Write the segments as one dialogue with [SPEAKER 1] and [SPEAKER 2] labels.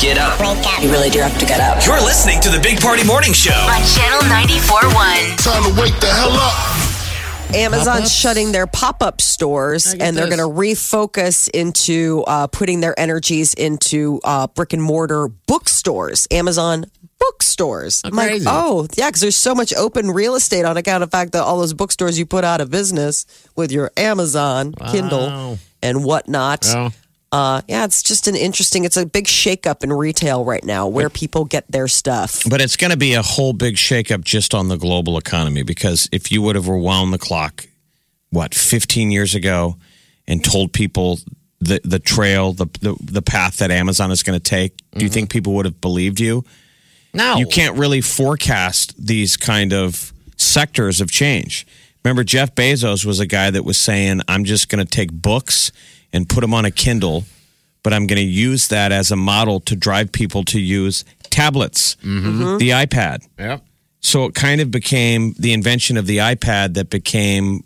[SPEAKER 1] Wake up
[SPEAKER 2] Get up.
[SPEAKER 1] You really do have to get up.
[SPEAKER 2] You're listening to the Big Party Morning Show.
[SPEAKER 1] On Channel 94.1.
[SPEAKER 3] Time to wake the hell up.
[SPEAKER 4] Amazon's shutting their pop-up stores and they're going to refocus into uh, putting their energies into uh, brick and mortar bookstores amazon bookstores I'm like oh yeah because there's so much open real estate on account of the fact that all those bookstores you put out of business with your amazon kindle and whatnot
[SPEAKER 5] Well.
[SPEAKER 4] Uh, yeah it's just an interesting it's a big shakeup in retail right now where people get their stuff
[SPEAKER 6] But it's going to be a whole big shakeup just on the global economy because if you would have rewound the clock, what, 15 years ago and told people the, the trail, the, the, the path that Amazon is going to take, do you think people would have believed you?
[SPEAKER 5] No.
[SPEAKER 6] You can't really forecast these kind of sectors of change. Remember, Jeff Bezos was a guy that was saying, I'm just going to take books and put them on a Kindle, but I'm going to use that as a model to drive people to use tablets, mm-hmm. the iPad.
[SPEAKER 5] Yep.
[SPEAKER 6] So it kind of became the invention of the iPad that became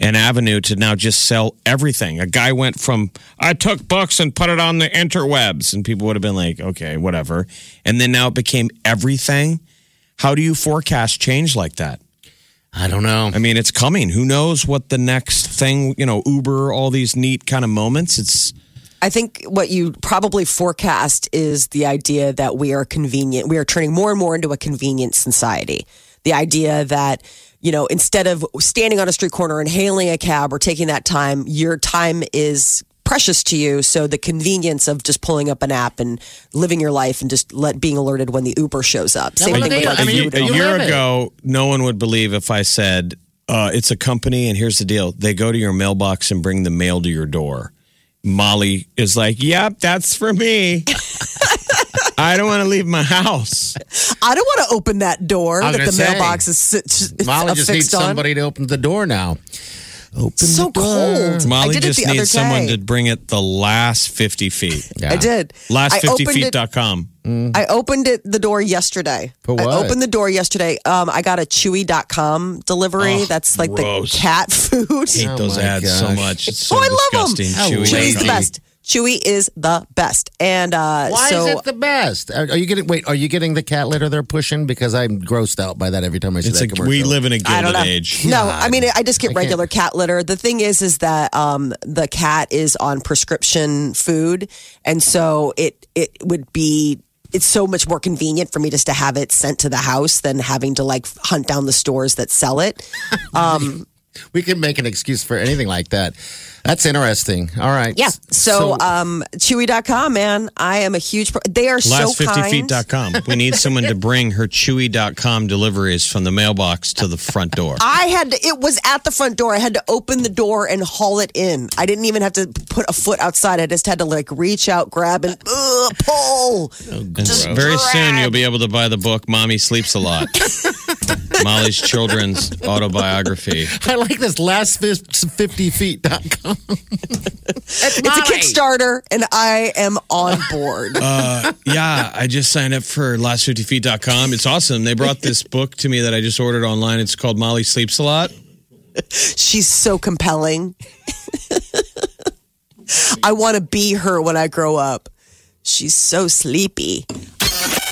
[SPEAKER 6] an avenue to now just sell everything. A guy went from, I took books and put it on the interwebs, and people would have been like, okay, whatever. And then now it became everything. How do you forecast change like that?
[SPEAKER 5] I don't know.
[SPEAKER 6] I mean, it's coming. Who knows what the next thing, you know, Uber, all these neat kind of moments. It's,
[SPEAKER 4] I think what you probably forecast is the idea that we are convenient. We are turning more and more into a convenient society. The idea that, you know, instead of standing on a street corner and hailing a cab or taking that time, your time is precious to you. So the convenience of just pulling up an app and living your life and just let being alerted when the Uber shows up. Same thing
[SPEAKER 5] they-
[SPEAKER 4] with like
[SPEAKER 5] I mean,
[SPEAKER 6] a, a
[SPEAKER 4] and all
[SPEAKER 5] you
[SPEAKER 6] year ago, no one would believe if I said uh, it's a company, and here's the deal: they go to your mailbox and bring the mail to your door. Molly is like, "Yep, that's for me." I don't want to leave my house.
[SPEAKER 4] I don't want to open that door that the
[SPEAKER 5] say,
[SPEAKER 4] mailbox is, sit- is
[SPEAKER 5] Molly just needs
[SPEAKER 4] on.
[SPEAKER 5] somebody to open the door now. Open
[SPEAKER 4] so
[SPEAKER 5] the door.
[SPEAKER 4] cold. I
[SPEAKER 6] Molly
[SPEAKER 4] did it
[SPEAKER 6] just
[SPEAKER 4] the other
[SPEAKER 6] needs someone
[SPEAKER 4] day.
[SPEAKER 6] to bring it the last fifty feet.
[SPEAKER 5] Yeah.
[SPEAKER 4] I did. I opened it-
[SPEAKER 6] Last50feet.com.
[SPEAKER 4] I opened it the door yesterday.
[SPEAKER 5] For
[SPEAKER 4] I opened the door yesterday. Um, I got a chewy.com delivery.
[SPEAKER 6] Oh,
[SPEAKER 4] That's like
[SPEAKER 6] gross.
[SPEAKER 4] the cat food.
[SPEAKER 6] I Hate
[SPEAKER 5] Oh
[SPEAKER 6] those
[SPEAKER 5] my
[SPEAKER 6] ads so much. It's so
[SPEAKER 4] oh, I love
[SPEAKER 6] disgusting.
[SPEAKER 4] them.
[SPEAKER 6] Chewy.
[SPEAKER 4] Chewy's the best. Chewy is the best. And uh,
[SPEAKER 5] Why
[SPEAKER 4] so
[SPEAKER 5] is it the best? Are, are you getting wait? Are you getting the cat litter they're pushing? Because I'm grossed out by that every time I see
[SPEAKER 6] It's
[SPEAKER 5] that
[SPEAKER 6] like
[SPEAKER 5] commercial.
[SPEAKER 6] we live in a
[SPEAKER 4] don't
[SPEAKER 6] gilded
[SPEAKER 4] know.
[SPEAKER 6] age.
[SPEAKER 4] No, I mean I just get
[SPEAKER 5] I can't-
[SPEAKER 4] regular cat litter. The thing is, is that um, the cat is on prescription food, and so it it would be. It's so much more convenient for me just to have it sent to the house than having to like hunt down the stores that sell it. Um,
[SPEAKER 5] We can make an excuse for anything like that. That's interesting. All right.
[SPEAKER 4] yeah. So, um, Chewy.com, man, I am a huge. Pro- they are so kind.
[SPEAKER 6] Last50feet.com. We need someone to bring her chewy.com deliveries from the mailbox to the front door.
[SPEAKER 4] I had to, it was at the front door. I had to open the door and haul it in. I didn't even have to put a foot outside. I just had to like reach out, grab, and uh, pull.
[SPEAKER 6] And very soon you'll be able to buy the book Mommy Sleeps a Lot. Molly's children's autobiography.
[SPEAKER 5] I like this last 50 feet.com.
[SPEAKER 4] It's a Kickstarter, and I am on board.
[SPEAKER 6] Uh, yeah, I just signed up for last50feet.com. It's awesome. They brought this book to me that I just ordered online. It's called Molly Sleeps a Lot.
[SPEAKER 4] She's so compelling. I want to be her when I grow up. She's so sleepy.